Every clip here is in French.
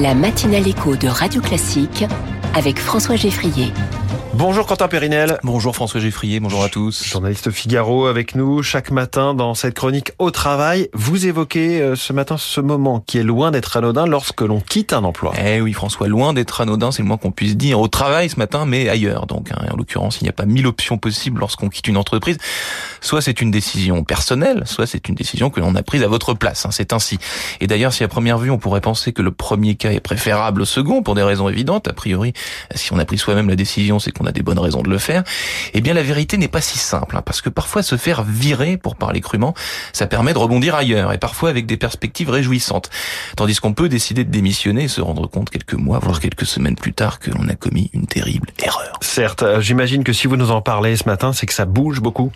La matinale écho de Radio Classique avec François Geffrier. Bonjour Quentin Périnel. Bonjour François Geffrier, bonjour à tous. Journaliste Figaro avec nous chaque matin dans cette chronique au travail. Vous évoquez euh, ce matin ce moment qui est loin d'être anodin lorsque l'on quitte un emploi. Eh oui François, loin d'être anodin, c'est le moins qu'on puisse dire au travail ce matin, mais ailleurs. Donc hein. en l'occurrence, il n'y a pas mille options possibles lorsqu'on quitte une entreprise. Soit c'est une décision personnelle, soit c'est une décision que l'on a prise à votre place. Hein. C'est ainsi. Et d'ailleurs, si à première vue on pourrait penser que le premier cas est préférable au second pour des raisons évidentes, a priori, si on a pris soi-même la décision, c'est qu'on a des bonnes raisons de le faire. Eh bien, la vérité n'est pas si simple, hein, parce que parfois se faire virer, pour parler crûment, ça permet de rebondir ailleurs, et parfois avec des perspectives réjouissantes. Tandis qu'on peut décider de démissionner et se rendre compte quelques mois, voire quelques semaines plus tard, que l'on a commis une terrible erreur. Certes, euh, j'imagine que si vous nous en parlez ce matin, c'est que ça bouge beaucoup.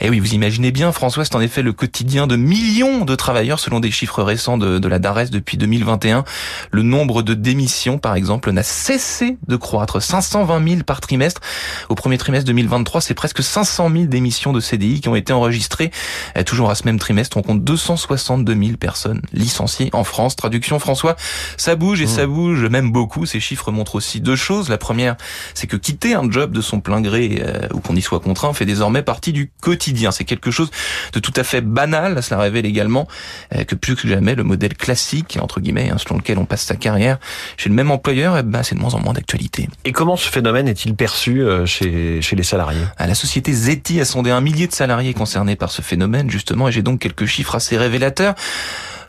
Eh oui, vous imaginez bien, François, c'est en effet le quotidien de millions de travailleurs selon des chiffres récents de, de la DARES depuis 2021. Le nombre de démissions, par exemple, n'a cessé de croître. 520 000 par trimestre. Au premier trimestre 2023, c'est presque 500 000 démissions de CDI qui ont été enregistrées. Et toujours à ce même trimestre, on compte 262 000 personnes licenciées en France. Traduction, François, ça bouge et mmh. ça bouge même beaucoup. Ces chiffres montrent aussi deux choses. La première, c'est que quitter un job de son plein gré euh, ou qu'on y soit contraint fait désormais partie du quotidien c'est quelque chose de tout à fait banal. Cela révèle également euh, que plus que jamais le modèle classique, entre guillemets, hein, selon lequel on passe sa carrière chez le même employeur, eh ben, c'est de moins en moins d'actualité. Et comment ce phénomène est-il perçu euh, chez, chez les salariés? Ah, La société Zeti a sondé un millier de salariés concernés par ce phénomène, justement, et j'ai donc quelques chiffres assez révélateurs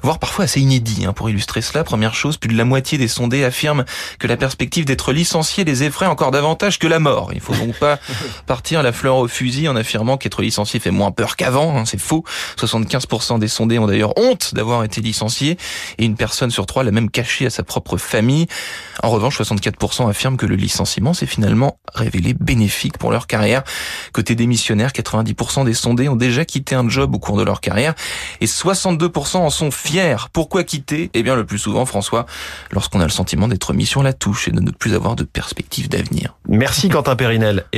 voire parfois assez inédit. Hein. Pour illustrer cela, première chose, plus de la moitié des sondés affirment que la perspective d'être licencié les effraie encore davantage que la mort. Il faut donc pas partir la fleur au fusil en affirmant qu'être licencié fait moins peur qu'avant. Hein. C'est faux. 75% des sondés ont d'ailleurs honte d'avoir été licenciés et une personne sur trois l'a même caché à sa propre famille. En revanche, 64% affirment que le licenciement s'est finalement révélé bénéfique pour leur carrière. Côté démissionnaire, 90% des sondés ont déjà quitté un job au cours de leur carrière et 62% en sont Pourquoi quitter? Eh bien, le plus souvent, François, lorsqu'on a le sentiment d'être mis sur la touche et de ne plus avoir de perspective d'avenir. Merci Quentin Périnel et à